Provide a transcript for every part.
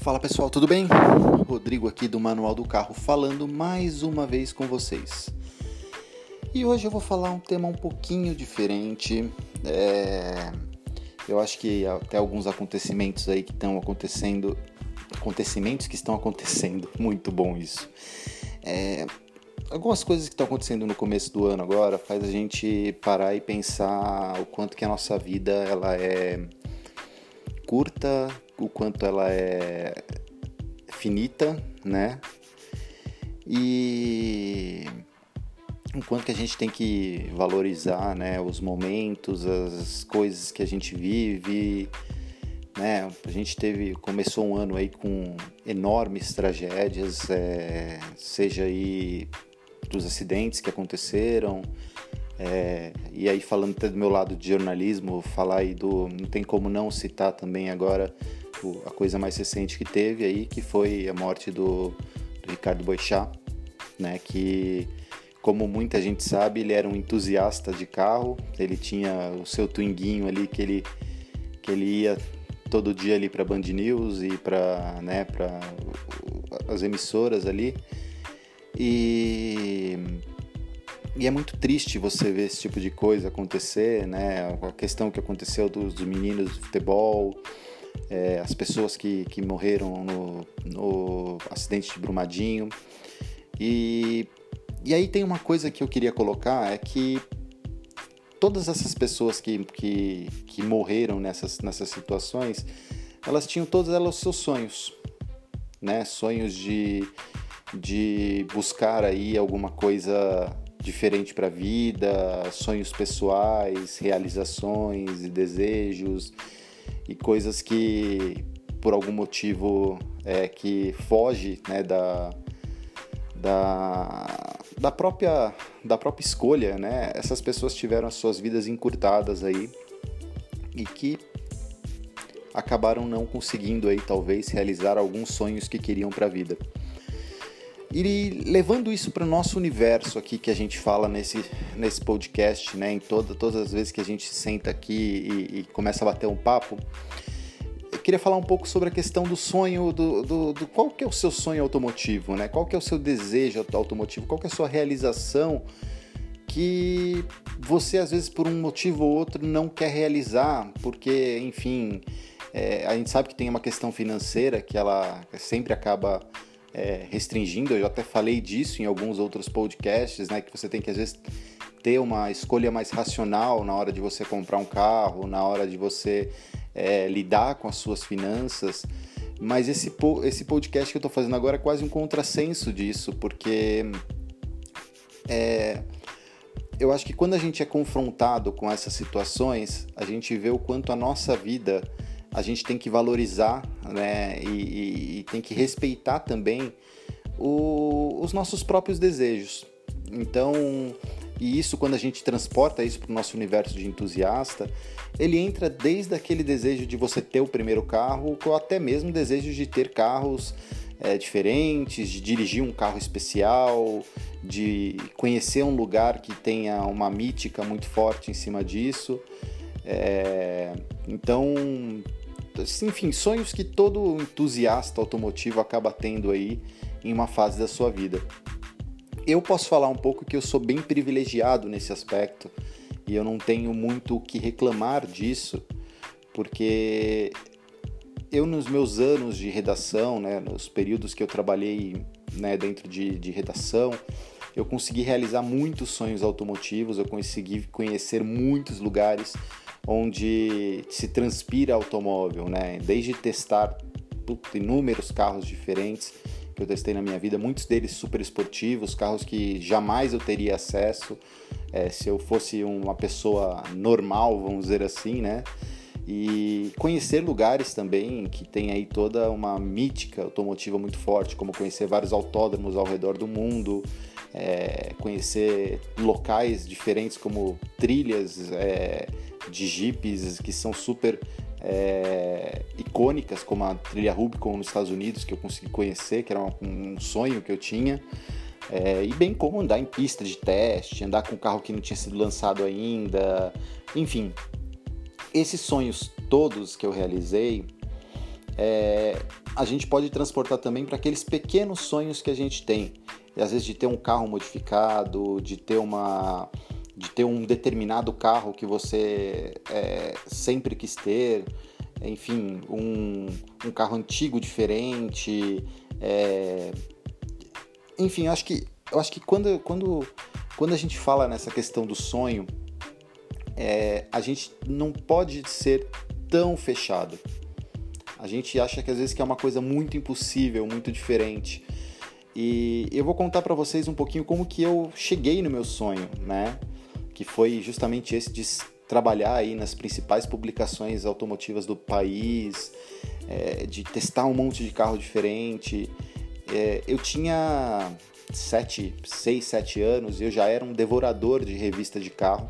Fala pessoal, tudo bem? Rodrigo aqui do Manual do Carro falando mais uma vez com vocês. E hoje eu vou falar um tema um pouquinho diferente. É... Eu acho que até alguns acontecimentos aí que estão acontecendo, acontecimentos que estão acontecendo, muito bom isso. É... Algumas coisas que estão acontecendo no começo do ano agora faz a gente parar e pensar o quanto que a nossa vida ela é curta, o quanto ela é finita, né? E o quanto que a gente tem que valorizar, né, os momentos, as coisas que a gente vive, né? A gente teve começou um ano aí com enormes tragédias, é, seja aí dos acidentes que aconteceram, é, e aí falando até do meu lado de jornalismo, falar aí do. Não tem como não citar também agora o, a coisa mais recente que teve aí, que foi a morte do, do Ricardo Boixá, né? Que como muita gente sabe, ele era um entusiasta de carro, ele tinha o seu twinguinho ali que ele, que ele ia todo dia ali para Band News e para né, as emissoras ali. E e é muito triste você ver esse tipo de coisa acontecer, né? A questão que aconteceu dos, dos meninos do futebol, é, as pessoas que, que morreram no, no acidente de Brumadinho. E, e aí tem uma coisa que eu queria colocar, é que todas essas pessoas que, que, que morreram nessas, nessas situações, elas tinham todas elas seus sonhos, né? Sonhos de, de buscar aí alguma coisa diferente para a vida, sonhos pessoais, realizações e desejos e coisas que por algum motivo é que foge né, da, da, da própria da própria escolha, né? Essas pessoas tiveram as suas vidas encurtadas aí e que acabaram não conseguindo aí talvez realizar alguns sonhos que queriam para a vida. E levando isso para o nosso universo aqui que a gente fala nesse, nesse podcast, né, em toda, todas as vezes que a gente senta aqui e, e começa a bater um papo, eu queria falar um pouco sobre a questão do sonho, do, do, do, qual que é o seu sonho automotivo, né? Qual que é o seu desejo automotivo, qual que é a sua realização que você às vezes por um motivo ou outro não quer realizar, porque enfim, é, a gente sabe que tem uma questão financeira que ela sempre acaba é, restringindo. Eu até falei disso em alguns outros podcasts, né? Que você tem que às vezes ter uma escolha mais racional na hora de você comprar um carro, na hora de você é, lidar com as suas finanças. Mas esse, esse podcast que eu estou fazendo agora é quase um contrassenso disso, porque é, eu acho que quando a gente é confrontado com essas situações, a gente vê o quanto a nossa vida a gente tem que valorizar né, e, e tem que respeitar também o, os nossos próprios desejos. Então, e isso quando a gente transporta isso para o nosso universo de entusiasta, ele entra desde aquele desejo de você ter o primeiro carro, ou até mesmo desejo de ter carros é, diferentes, de dirigir um carro especial, de conhecer um lugar que tenha uma mítica muito forte em cima disso. É, então enfim, sonhos que todo entusiasta automotivo acaba tendo aí em uma fase da sua vida. Eu posso falar um pouco que eu sou bem privilegiado nesse aspecto e eu não tenho muito o que reclamar disso, porque eu nos meus anos de redação, né, nos períodos que eu trabalhei né, dentro de, de redação, eu consegui realizar muitos sonhos automotivos, eu consegui conhecer muitos lugares onde se transpira automóvel, né? Desde testar inúmeros carros diferentes que eu testei na minha vida, muitos deles super esportivos, carros que jamais eu teria acesso é, se eu fosse uma pessoa normal, vamos dizer assim, né? E conhecer lugares também que tem aí toda uma mítica automotiva muito forte, como conhecer vários autódromos ao redor do mundo, é, conhecer locais diferentes como trilhas, é, de jipes que são super é, icônicas, como a trilha Rubicon nos Estados Unidos, que eu consegui conhecer, que era um, um sonho que eu tinha. É, e bem como andar em pista de teste, andar com um carro que não tinha sido lançado ainda, enfim. Esses sonhos todos que eu realizei, é, a gente pode transportar também para aqueles pequenos sonhos que a gente tem. E às vezes de ter um carro modificado, de ter uma de ter um determinado carro que você é, sempre quis ter, enfim, um, um carro antigo diferente, é, enfim, eu acho que eu acho que quando, quando, quando a gente fala nessa questão do sonho, é, a gente não pode ser tão fechado. A gente acha que às vezes que é uma coisa muito impossível, muito diferente. E eu vou contar para vocês um pouquinho como que eu cheguei no meu sonho, né? Que foi justamente esse de trabalhar aí nas principais publicações automotivas do país, é, de testar um monte de carro diferente. É, eu tinha sete, seis, sete anos e eu já era um devorador de revista de carro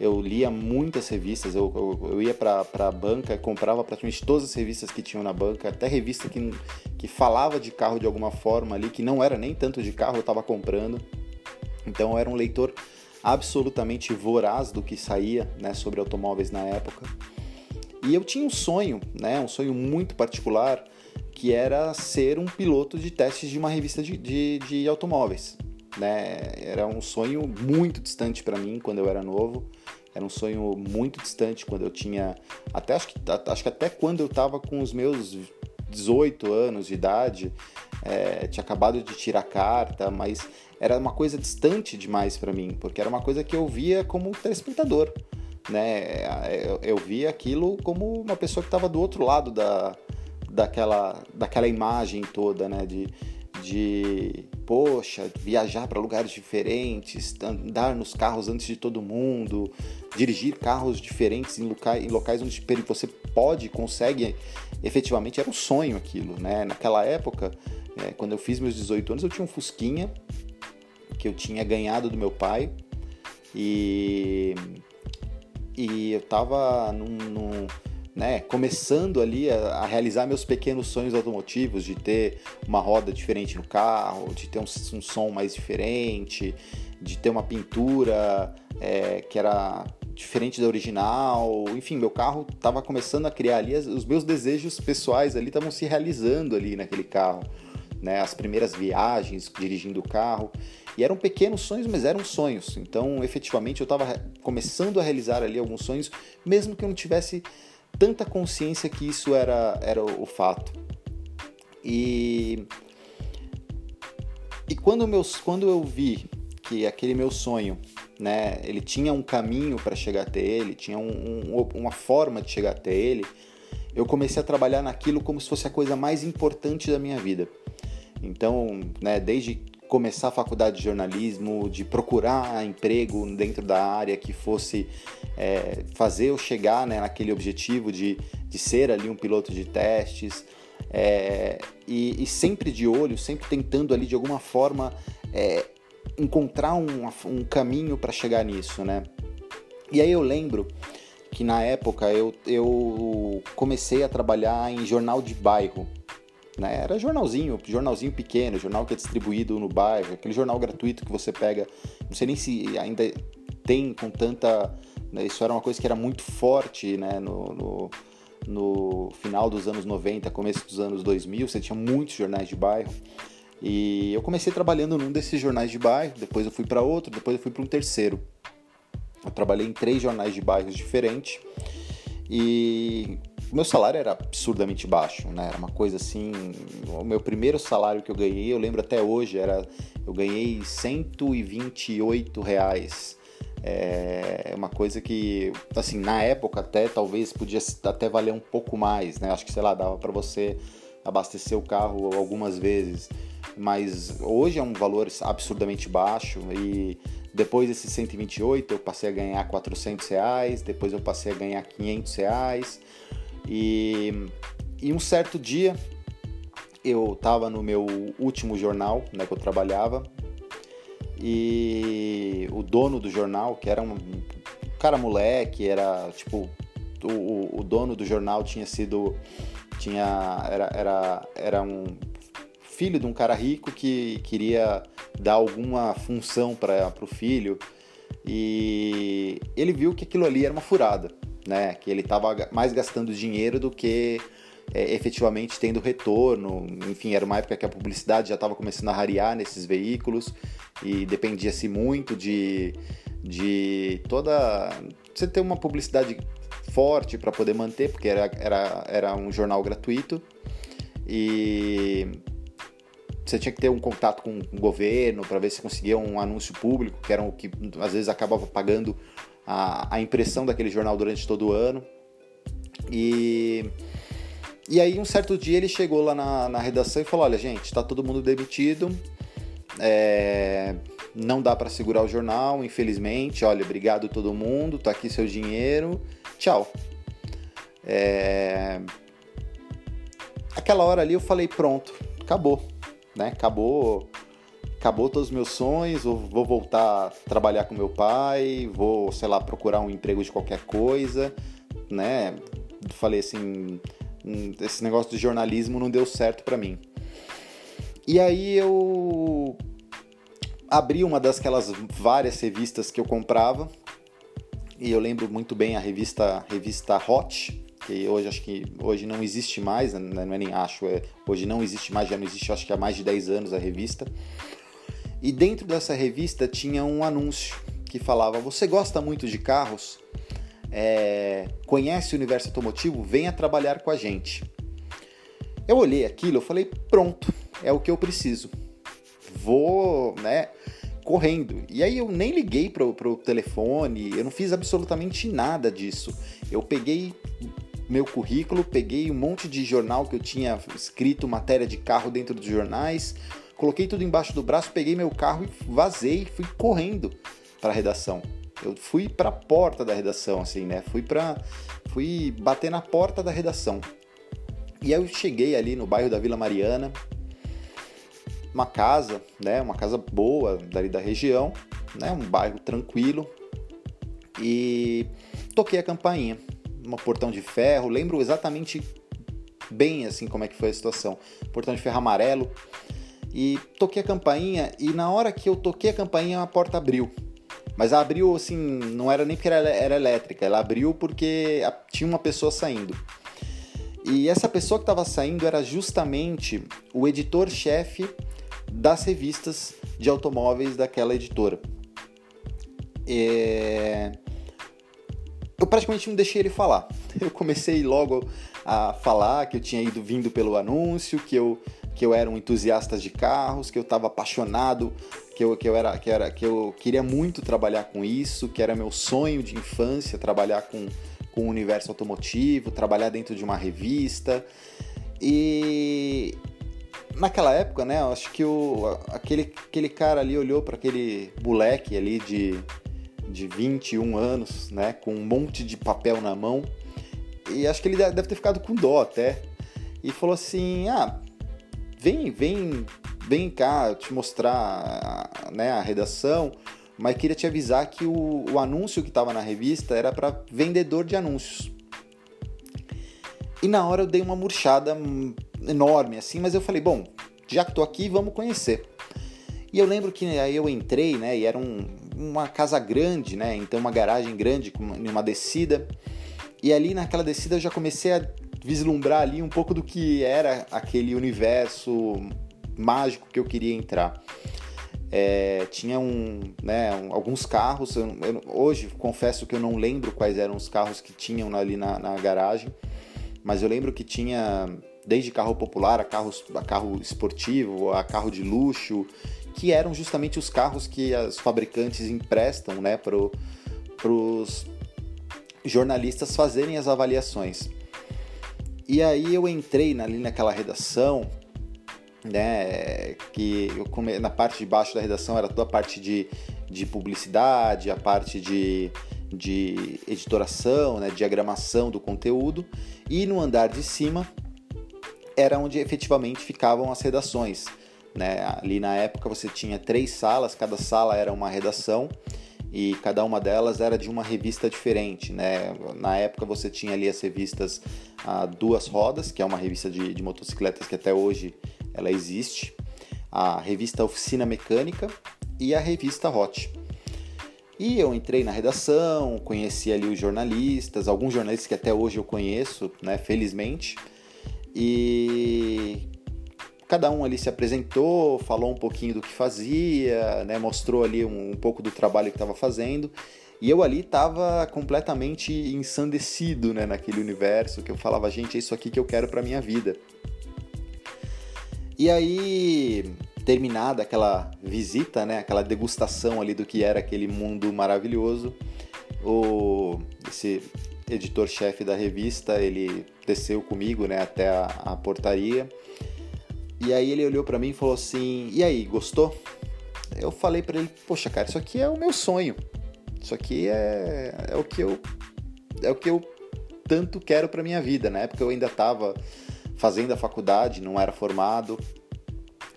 eu lia muitas revistas, eu, eu, eu ia para a banca comprava praticamente todas as revistas que tinham na banca, até revista que, que falava de carro de alguma forma ali, que não era nem tanto de carro, eu estava comprando. Então eu era um leitor absolutamente voraz do que saía né, sobre automóveis na época. E eu tinha um sonho, né, um sonho muito particular, que era ser um piloto de testes de uma revista de, de, de automóveis. Né? Era um sonho muito distante para mim quando eu era novo. Era um sonho muito distante quando eu tinha. Até acho que, acho que até quando eu estava com os meus 18 anos de idade, é, tinha acabado de tirar carta, mas era uma coisa distante demais para mim, porque era uma coisa que eu via como telespectador. Né? Eu, eu via aquilo como uma pessoa que estava do outro lado da, daquela, daquela imagem toda, né? De, de poxa, viajar para lugares diferentes, andar nos carros antes de todo mundo, dirigir carros diferentes em locais, em locais onde você pode, consegue, efetivamente era um sonho aquilo, né? Naquela época, é, quando eu fiz meus 18 anos, eu tinha um Fusquinha que eu tinha ganhado do meu pai e e eu tava num, num né, começando ali a, a, realizar meus pequenos sonhos automotivos, de ter uma roda diferente no carro, de ter um, um som mais diferente, de ter uma pintura é, que era diferente da original. Enfim, meu carro estava começando a criar ali, os meus desejos pessoais ali estavam se realizando ali naquele carro. Né, as primeiras viagens dirigindo o carro. E eram pequenos sonhos, mas eram sonhos. Então, efetivamente, eu estava começando a realizar ali alguns sonhos, mesmo que eu não tivesse tanta consciência que isso era, era o fato. E, e quando, meus, quando eu vi que aquele meu sonho, né, ele tinha um caminho para chegar até ele, tinha um, um, uma forma de chegar até ele, eu comecei a trabalhar naquilo como se fosse a coisa mais importante da minha vida. Então, né, desde começar a faculdade de jornalismo, de procurar emprego dentro da área que fosse é, fazer eu chegar né, naquele objetivo de, de ser ali um piloto de testes. É, e, e, sempre de olho, sempre tentando ali de alguma forma é, encontrar um, um caminho para chegar nisso, né? E aí eu lembro que na época eu, eu comecei a trabalhar em jornal de bairro. Né? Era jornalzinho, jornalzinho pequeno, jornal que é distribuído no bairro, aquele jornal gratuito que você pega, não sei nem se ainda tem com tanta. Né? Isso era uma coisa que era muito forte né? no, no, no final dos anos 90, começo dos anos 2000, você tinha muitos jornais de bairro. E eu comecei trabalhando num desses jornais de bairro, depois eu fui para outro, depois eu fui para um terceiro. Eu trabalhei em três jornais de bairros diferentes e o meu salário era absurdamente baixo, né? Era uma coisa assim. O meu primeiro salário que eu ganhei, eu lembro até hoje, era eu ganhei 128 reais. É uma coisa que, assim, na época até talvez podia até valer um pouco mais, né? Acho que, sei lá, dava para você abastecer o carro algumas vezes. Mas hoje é um valor absurdamente baixo e depois desses 128 eu passei a ganhar 400 reais, depois eu passei a ganhar 500 reais. E, e um certo dia eu estava no meu último jornal, né, que eu trabalhava, e o dono do jornal, que era um cara moleque, era tipo o, o dono do jornal tinha sido tinha era, era, era um filho de um cara rico que queria dar alguma função para o filho. E ele viu que aquilo ali era uma furada né? Que ele estava mais gastando dinheiro do que é, efetivamente tendo retorno. Enfim, era uma época que a publicidade já estava começando a rarear nesses veículos e dependia-se muito de, de toda. Você ter uma publicidade forte para poder manter, porque era, era, era um jornal gratuito e você tinha que ter um contato com o governo para ver se conseguia um anúncio público, que era o que às vezes acabava pagando a, a impressão daquele jornal durante todo o ano. E, e aí, um certo dia, ele chegou lá na, na redação e falou: Olha, gente, está todo mundo demitido, é, não dá para segurar o jornal, infelizmente. Olha, obrigado todo mundo, tá aqui seu dinheiro, tchau. É... Aquela hora ali eu falei: Pronto, acabou, né? Acabou acabou todos os meus sonhos, vou voltar a trabalhar com meu pai, vou, sei lá, procurar um emprego de qualquer coisa, né? Falei assim, hum, esse negócio de jornalismo não deu certo para mim. E aí eu abri uma das aquelas várias revistas que eu comprava, e eu lembro muito bem a revista revista Hot, que hoje acho que hoje não existe mais, né? não é nem acho, é, hoje não existe mais, já não existe acho que há mais de 10 anos a revista. E dentro dessa revista tinha um anúncio que falava: Você gosta muito de carros? É, conhece o universo automotivo? Venha trabalhar com a gente. Eu olhei aquilo, eu falei: Pronto, é o que eu preciso. Vou, né? Correndo. E aí eu nem liguei pro, pro telefone, eu não fiz absolutamente nada disso. Eu peguei meu currículo, peguei um monte de jornal que eu tinha escrito matéria de carro dentro dos jornais, coloquei tudo embaixo do braço, peguei meu carro e vazei, fui correndo para a redação. Eu fui para a porta da redação, assim, né? Fui para, fui bater na porta da redação. E aí eu cheguei ali no bairro da Vila Mariana, uma casa, né? Uma casa boa dali da região, né? Um bairro tranquilo. E toquei a campainha, um portão de ferro. Lembro exatamente bem assim como é que foi a situação. Portão de ferro amarelo e toquei a campainha e na hora que eu toquei a campainha a porta abriu. Mas abriu assim, não era nem porque era, era elétrica, ela abriu porque tinha uma pessoa saindo. E essa pessoa que estava saindo era justamente o editor-chefe das revistas de automóveis daquela editora. É... Eu praticamente não deixei ele falar. Eu comecei logo a falar que eu tinha ido vindo pelo anúncio, que eu que eu era um entusiasta de carros, que eu estava apaixonado, que eu, que, eu era, que, era, que eu queria muito trabalhar com isso, que era meu sonho de infância trabalhar com, com o universo automotivo, trabalhar dentro de uma revista. E naquela época, né, eu acho que o, aquele, aquele cara ali olhou para aquele moleque ali de, de 21 anos, né, com um monte de papel na mão, e acho que ele deve ter ficado com dó até, e falou assim: Ah, vem, vem, vem cá te mostrar né, a redação, mas queria te avisar que o, o anúncio que estava na revista era para vendedor de anúncios. E na hora eu dei uma murchada enorme assim, mas eu falei, bom, já que estou aqui, vamos conhecer. E eu lembro que aí eu entrei, né, e era um, uma casa grande, né, então uma garagem grande com uma descida. E ali naquela descida eu já comecei a vislumbrar ali um pouco do que era aquele universo mágico que eu queria entrar. É, tinha um, né, um, alguns carros, eu, eu, hoje confesso que eu não lembro quais eram os carros que tinham ali na, na garagem, mas eu lembro que tinha desde carro popular a, carros, a carro esportivo, a carro de luxo, que eram justamente os carros que os fabricantes emprestam né, para os jornalistas fazerem as avaliações. E aí eu entrei ali naquela redação, né, que eu come... na parte de baixo da redação era toda a parte de, de publicidade, a parte de, de editoração, né, diagramação do conteúdo, e no andar de cima era onde efetivamente ficavam as redações. Né? Ali na época você tinha três salas, cada sala era uma redação, e cada uma delas era de uma revista diferente, né? Na época você tinha ali as revistas a Duas Rodas, que é uma revista de, de motocicletas que até hoje ela existe, a revista Oficina Mecânica e a revista Hot. E eu entrei na redação, conheci ali os jornalistas, alguns jornalistas que até hoje eu conheço, né, felizmente. E cada um ali se apresentou, falou um pouquinho do que fazia, né, mostrou ali um, um pouco do trabalho que estava fazendo. E eu ali estava completamente ensandecido né, naquele universo, que eu falava, gente, é isso aqui que eu quero para minha vida. E aí, terminada aquela visita, né, aquela degustação ali do que era aquele mundo maravilhoso, o esse editor-chefe da revista, ele desceu comigo, né, até a, a portaria. E aí ele olhou para mim e falou assim: "E aí, gostou?" Eu falei para ele: "Poxa, cara, isso aqui é o meu sonho. Isso aqui é, é o que eu é o que eu tanto quero para minha vida. Na época eu ainda estava fazendo a faculdade, não era formado.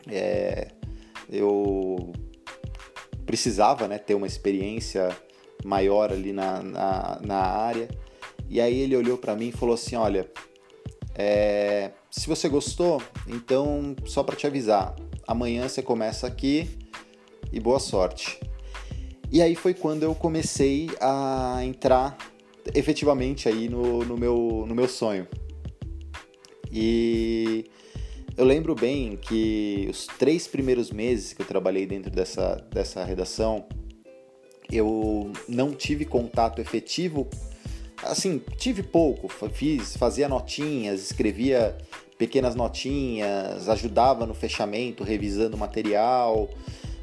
É, eu precisava né, ter uma experiência maior ali na, na, na área. E aí ele olhou para mim e falou assim: Olha, é, se você gostou, então só para te avisar, amanhã você começa aqui e boa sorte. E aí foi quando eu comecei a entrar efetivamente aí no, no, meu, no meu sonho. E eu lembro bem que os três primeiros meses que eu trabalhei dentro dessa, dessa redação, eu não tive contato efetivo. Assim, tive pouco, fiz, fazia notinhas, escrevia pequenas notinhas, ajudava no fechamento, revisando material,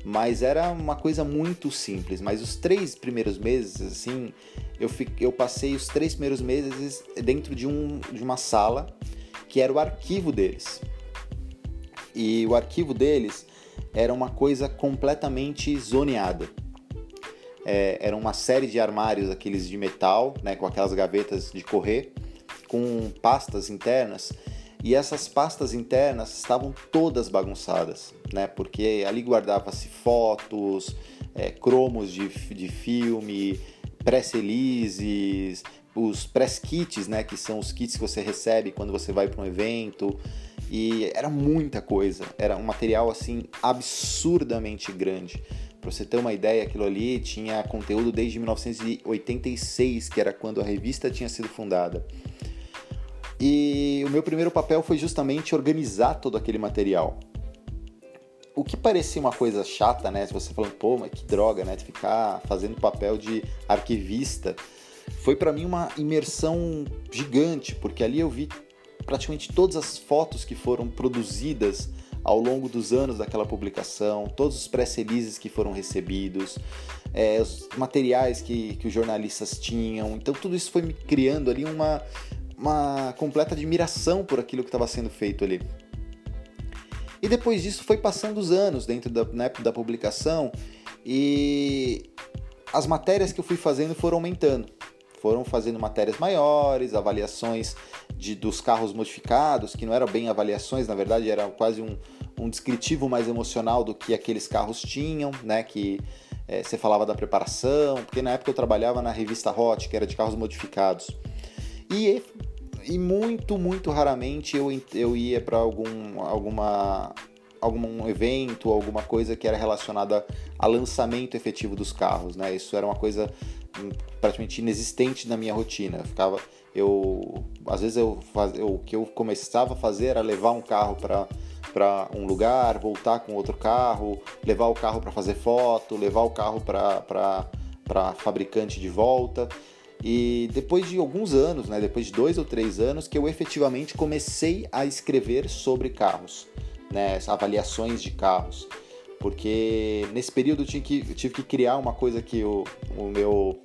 mas era uma coisa muito simples. Mas os três primeiros meses, assim, eu, fiquei, eu passei os três primeiros meses dentro de, um, de uma sala que era o arquivo deles. E o arquivo deles era uma coisa completamente zoneada. É, era uma série de armários, aqueles de metal, né, com aquelas gavetas de correr, com pastas internas e essas pastas internas estavam todas bagunçadas, né? Porque ali guardava-se fotos, é, cromos de, de filme, press-releases, os press kits, né? Que são os kits que você recebe quando você vai para um evento. E era muita coisa, era um material assim absurdamente grande. Para você ter uma ideia, aquilo ali tinha conteúdo desde 1986, que era quando a revista tinha sido fundada. E o meu primeiro papel foi justamente organizar todo aquele material. O que parecia uma coisa chata, né? Se você falando, pô, mas que droga, né? Ficar fazendo papel de arquivista, foi para mim uma imersão gigante, porque ali eu vi praticamente todas as fotos que foram produzidas ao longo dos anos daquela publicação, todos os press releases que foram recebidos, é, os materiais que, que os jornalistas tinham. Então tudo isso foi me criando ali uma, uma completa admiração por aquilo que estava sendo feito ali. E depois disso foi passando os anos dentro da, na época da publicação e as matérias que eu fui fazendo foram aumentando. Foram fazendo matérias maiores, avaliações de, dos carros modificados, que não eram bem avaliações, na verdade era quase um, um descritivo mais emocional do que aqueles carros tinham, né? Que é, você falava da preparação, porque na época eu trabalhava na revista Hot, que era de carros modificados. E e muito, muito raramente eu, eu ia para algum alguma algum evento, alguma coisa que era relacionada a lançamento efetivo dos carros, né? Isso era uma coisa hum, praticamente inexistente na minha rotina. Eu ficava eu às vezes eu, faz, eu o que eu começava a fazer era levar um carro para para um lugar, voltar com outro carro, levar o carro para fazer foto, levar o carro para para fabricante de volta. E depois de alguns anos, né, depois de dois ou três anos, que eu efetivamente comecei a escrever sobre carros, né, avaliações de carros. Porque nesse período eu, tinha que, eu tive que criar uma coisa que o, o meu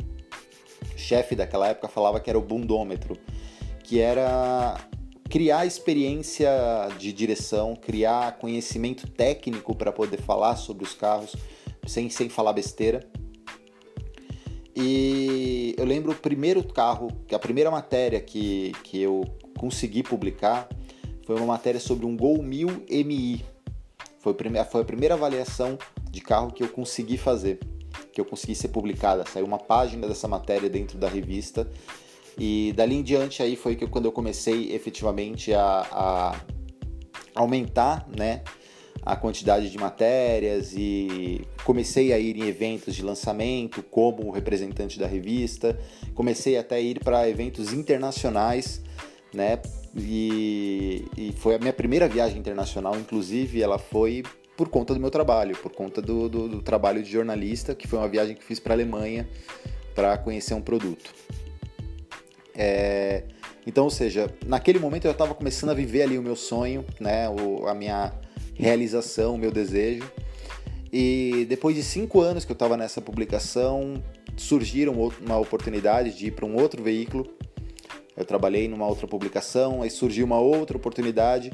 chefe daquela época falava que era o bundômetro, que era criar experiência de direção, criar conhecimento técnico para poder falar sobre os carros sem, sem falar besteira. E eu lembro o primeiro carro, a primeira matéria que, que eu consegui publicar foi uma matéria sobre um Gol 1000 MI. Foi a, primeira, foi a primeira avaliação de carro que eu consegui fazer, que eu consegui ser publicada. Saiu uma página dessa matéria dentro da revista. E dali em diante aí foi que quando eu comecei efetivamente a, a aumentar, né? A quantidade de matérias e comecei a ir em eventos de lançamento como representante da revista, comecei até a ir para eventos internacionais né? E, e foi a minha primeira viagem internacional, inclusive, ela foi por conta do meu trabalho, por conta do, do, do trabalho de jornalista, que foi uma viagem que fiz para a Alemanha para conhecer um produto. É, então, ou seja, naquele momento eu estava começando a viver ali o meu sonho, né, o, a minha realização, meu desejo. E depois de cinco anos que eu estava nessa publicação, surgiram uma oportunidade de ir para um outro veículo. Eu trabalhei numa outra publicação, aí surgiu uma outra oportunidade.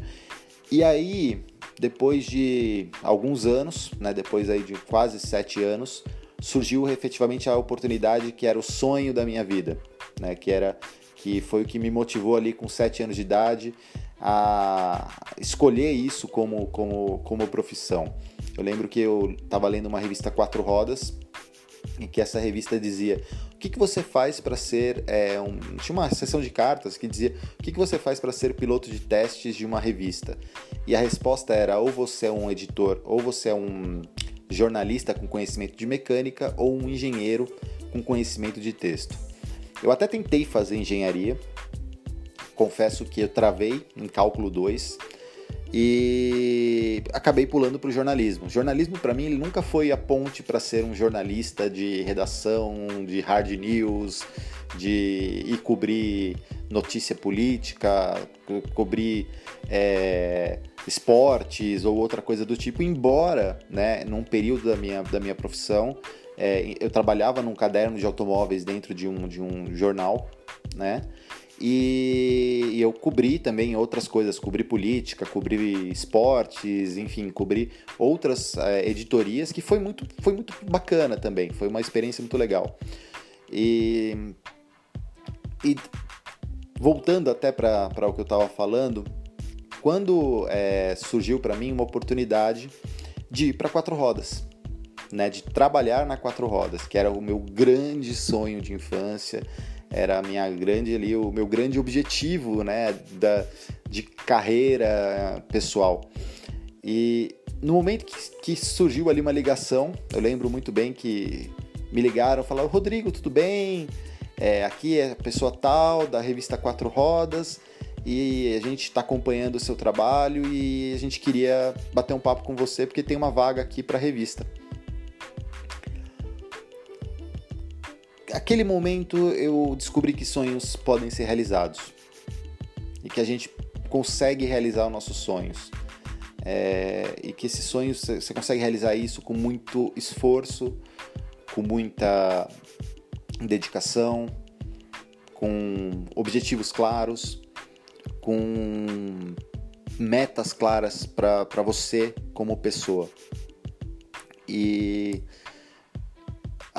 E aí, depois de alguns anos, né, depois aí de quase sete anos, surgiu efetivamente a oportunidade que era o sonho da minha vida, né, que era que foi o que me motivou ali com sete anos de idade a escolher isso como, como, como profissão. Eu lembro que eu estava lendo uma revista Quatro Rodas em que essa revista dizia o que, que você faz para ser é, um... tinha uma sessão de cartas que dizia o que, que você faz para ser piloto de testes de uma revista e a resposta era ou você é um editor ou você é um jornalista com conhecimento de mecânica ou um engenheiro com conhecimento de texto eu até tentei fazer engenharia confesso que eu travei em cálculo 2 e acabei pulando para o jornalismo. Jornalismo para mim ele nunca foi a ponte para ser um jornalista de redação, de hard news, de ir cobrir notícia política, cobrir é, esportes ou outra coisa do tipo. Embora, né, num período da minha, da minha profissão, é, eu trabalhava num caderno de automóveis dentro de um, de um jornal, né? E, eu cobri também outras coisas, cobri política, cobri esportes, enfim, cobri outras é, editorias que foi muito, foi muito bacana também, foi uma experiência muito legal. E, e voltando até para o que eu estava falando, quando é, surgiu para mim uma oportunidade de ir para quatro rodas, né, de trabalhar na quatro rodas, que era o meu grande sonho de infância, era a minha grande ali, o meu grande objetivo, né, da, de carreira pessoal. E no momento que, que surgiu ali uma ligação, eu lembro muito bem que me ligaram, falaram, Rodrigo, tudo bem? É, aqui é a pessoa tal, da revista Quatro Rodas, e a gente está acompanhando o seu trabalho e a gente queria bater um papo com você porque tem uma vaga aqui para a revista. Aquele momento eu descobri que sonhos podem ser realizados e que a gente consegue realizar os nossos sonhos. É, e que esses sonhos você consegue realizar isso com muito esforço, com muita dedicação, com objetivos claros, com metas claras para você como pessoa. E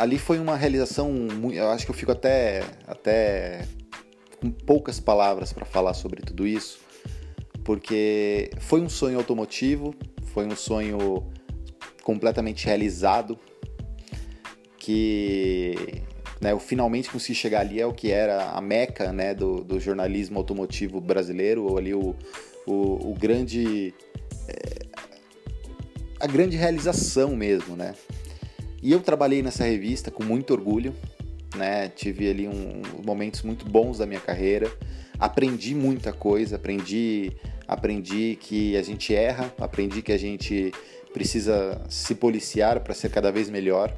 ali foi uma realização, eu acho que eu fico até, até com poucas palavras para falar sobre tudo isso, porque foi um sonho automotivo, foi um sonho completamente realizado, que né, eu finalmente consegui chegar ali, é o que era a meca né, do, do jornalismo automotivo brasileiro, ou ali o, o, o grande... É, a grande realização mesmo, né? E eu trabalhei nessa revista com muito orgulho, né? Tive ali um, momentos muito bons da minha carreira. Aprendi muita coisa, aprendi, aprendi que a gente erra, aprendi que a gente precisa se policiar para ser cada vez melhor.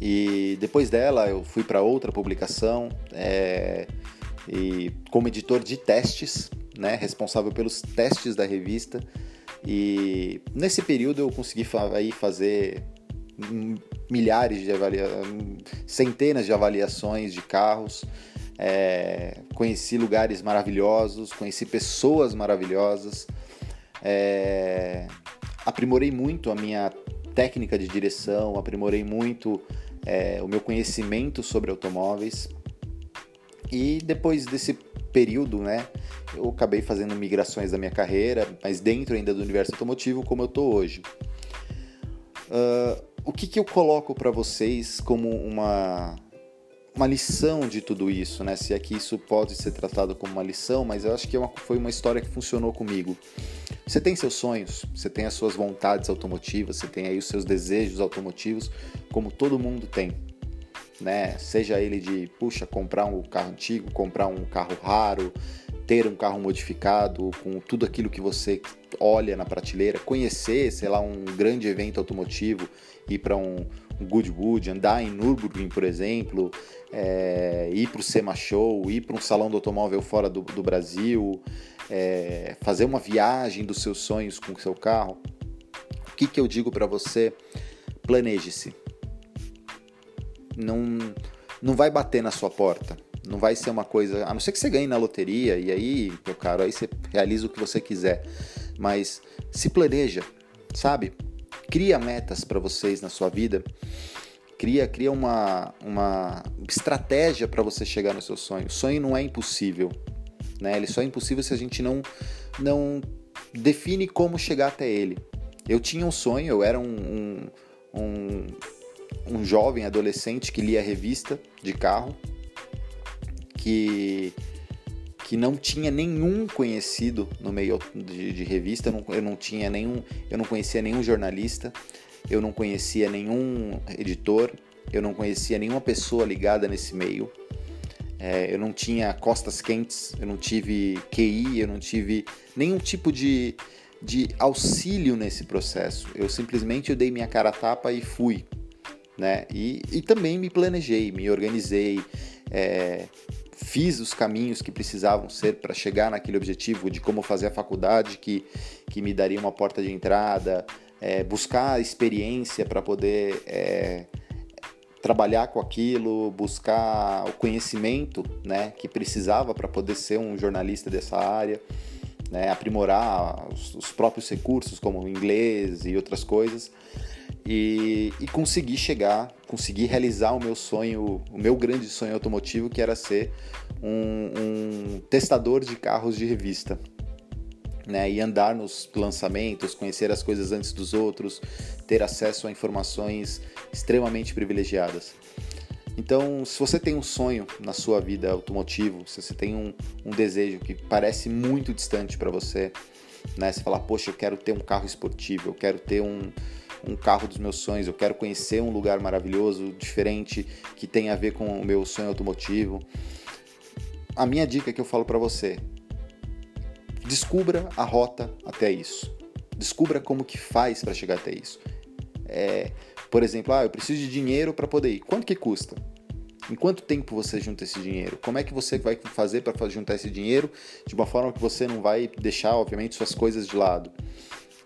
E depois dela eu fui para outra publicação é, e como editor de testes, né, responsável pelos testes da revista. E nesse período eu consegui aí fazer milhares de avaliações, centenas de avaliações de carros, é, conheci lugares maravilhosos, conheci pessoas maravilhosas, é, aprimorei muito a minha técnica de direção, aprimorei muito é, o meu conhecimento sobre automóveis. E depois desse período, né, eu acabei fazendo migrações da minha carreira, mas dentro ainda do universo automotivo como eu estou hoje. Uh, o que, que eu coloco para vocês como uma, uma lição de tudo isso, né? Se é que isso pode ser tratado como uma lição, mas eu acho que é uma, foi uma história que funcionou comigo. Você tem seus sonhos, você tem as suas vontades automotivas, você tem aí os seus desejos automotivos, como todo mundo tem. né? Seja ele de, puxa, comprar um carro antigo, comprar um carro raro, ter um carro modificado com tudo aquilo que você olha na prateleira, conhecer, sei lá, um grande evento automotivo, ir para um, um Goodwood, andar em Nürburgring, por exemplo, é, ir para o SEMA Show, ir para um salão do automóvel fora do, do Brasil, é, fazer uma viagem dos seus sonhos com o seu carro. O que, que eu digo para você? Planeje-se. Não, não vai bater na sua porta. Não vai ser uma coisa. A não ser que você ganhe na loteria, e aí, meu caro, aí você realiza o que você quiser. Mas se planeja, sabe? Cria metas para vocês na sua vida. Cria, cria uma, uma estratégia para você chegar no seu sonho. O sonho não é impossível. Né? Ele só é impossível se a gente não, não define como chegar até ele. Eu tinha um sonho, eu era um, um, um, um jovem adolescente que lia revista de carro, que, que não tinha nenhum conhecido no meio de, de revista, eu não, eu não tinha nenhum, eu não conhecia nenhum jornalista, eu não conhecia nenhum editor, eu não conhecia nenhuma pessoa ligada nesse meio. É, eu não tinha costas quentes, eu não tive QI, eu não tive nenhum tipo de, de auxílio nesse processo. Eu simplesmente eu dei minha cara a tapa e fui. Né? E, e também me planejei, me organizei, é, fiz os caminhos que precisavam ser para chegar naquele objetivo de como fazer a faculdade que, que me daria uma porta de entrada, é, buscar experiência para poder é, trabalhar com aquilo, buscar o conhecimento né, que precisava para poder ser um jornalista dessa área, né, aprimorar os, os, próprios recursos como inglês e outras coisas e, e conseguir chegar, conseguir realizar o meu sonho, o meu grande sonho automotivo que era ser um, um testador de carros de revista né, e andar nos lançamentos, conhecer as coisas antes dos outros, ter acesso a informações extremamente privilegiadas. Então, se você tem um sonho na sua vida automotivo, se você tem um, um desejo que parece muito distante para você, né, você fala, poxa, eu quero ter um carro esportivo, eu quero ter um, um carro dos meus sonhos, eu quero conhecer um lugar maravilhoso, diferente, que tem a ver com o meu sonho automotivo. A minha dica que eu falo para você, descubra a rota até isso. Descubra como que faz para chegar até isso. É, por exemplo, ah, eu preciso de dinheiro para poder ir. Quanto que custa? Em quanto tempo você junta esse dinheiro? Como é que você vai fazer para juntar esse dinheiro de uma forma que você não vai deixar, obviamente, suas coisas de lado?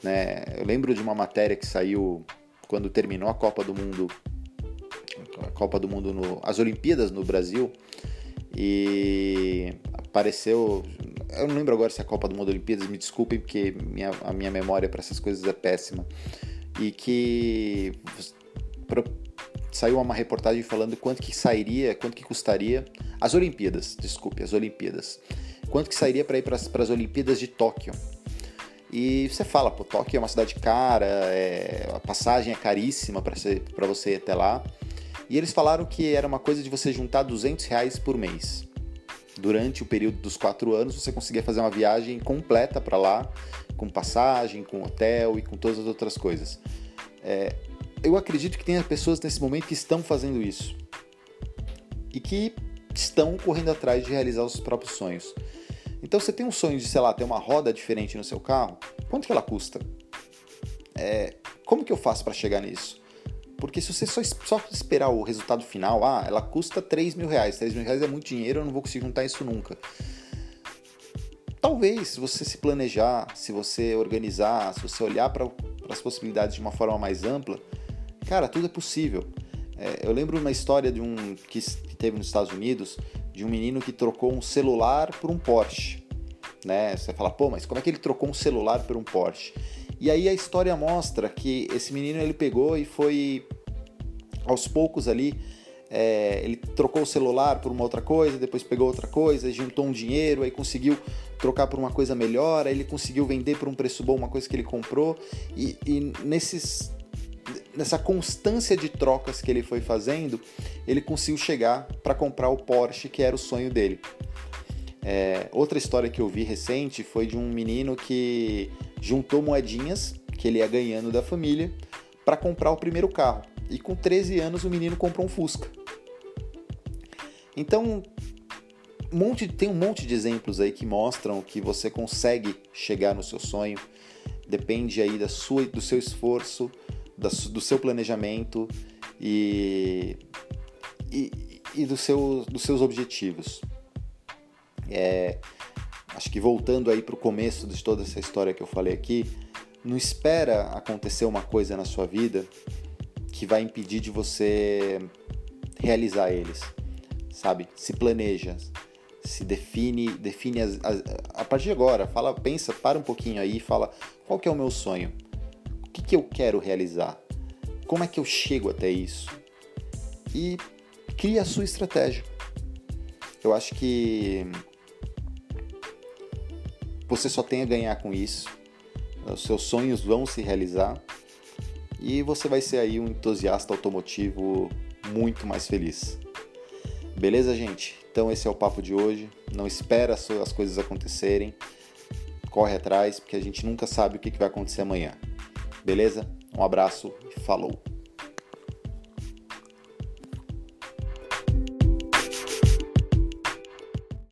Né? Eu lembro de uma matéria que saiu quando terminou a Copa do Mundo, a Copa do Mundo, no, as Olimpíadas no Brasil, e apareceu eu não lembro agora se é a Copa do Mundo Olimpíadas, me desculpem porque minha, a minha memória para essas coisas é péssima. E que saiu uma reportagem falando quanto que sairia, quanto que custaria as Olimpíadas, desculpe, as Olimpíadas. Quanto que sairia para ir para as Olimpíadas de Tóquio? E você fala, pô, Tóquio é uma cidade cara, é, a passagem é caríssima para você ir até lá. E eles falaram que era uma coisa de você juntar 200 reais por mês durante o período dos quatro anos você conseguia fazer uma viagem completa para lá, com passagem, com hotel e com todas as outras coisas. É, eu acredito que tenha pessoas nesse momento que estão fazendo isso e que estão correndo atrás de realizar os próprios sonhos. Então você tem um sonho de, sei lá, ter uma roda diferente no seu carro, quanto que ela custa? É, como que eu faço para chegar nisso? Porque se você só, só, esperar o resultado final, ah, ela custa 3 mil reais, 3 mil reais é muito dinheiro, eu não vou conseguir juntar isso nunca. Talvez, se você se planejar, se você organizar, se você olhar para as possibilidades de uma forma mais ampla, cara, tudo é possível. É, eu lembro uma história de um que, que teve nos Estados Unidos, de um menino que trocou um celular por um Porsche. Né? Você fala, pô, mas como é que ele trocou um celular por um Porsche? E aí a história mostra que esse menino ele pegou e foi aos poucos ali, é, ele trocou o celular por uma outra coisa, depois pegou outra coisa, juntou um dinheiro, aí conseguiu trocar por uma coisa melhor, aí ele conseguiu vender por um preço bom uma coisa que ele comprou e, e nesses nessa constância de trocas que ele foi fazendo, ele conseguiu chegar para comprar o Porsche que era o sonho dele. É, outra história que eu vi recente foi de um menino que juntou moedinhas que ele ia ganhando da família para comprar o primeiro carro. E com 13 anos o menino comprou um Fusca. Então, um monte, tem um monte de exemplos aí que mostram que você consegue chegar no seu sonho. Depende aí da sua, do seu esforço, da, do seu planejamento e, e, e do seu, dos seus objetivos. É, acho que voltando aí para o começo de toda essa história que eu falei aqui, não espera acontecer uma coisa na sua vida que vai impedir de você realizar eles, sabe? Se planeja, se define, define as, as, a partir de agora, fala, pensa, para um pouquinho aí fala qual que é o meu sonho, que, eu quero realizar, como é que eu chego até isso e cria a sua estratégia. Eu acho que você só tem a ganhar com isso. Os seus sonhos vão se realizar e você vai ser aí um entusiasta automotivo muito mais feliz. Beleza, gente? Então esse é o papo de hoje. Não espera as coisas acontecerem. Corre atrás, porque a gente nunca sabe o que vai acontecer amanhã. Beleza? Um abraço e falou!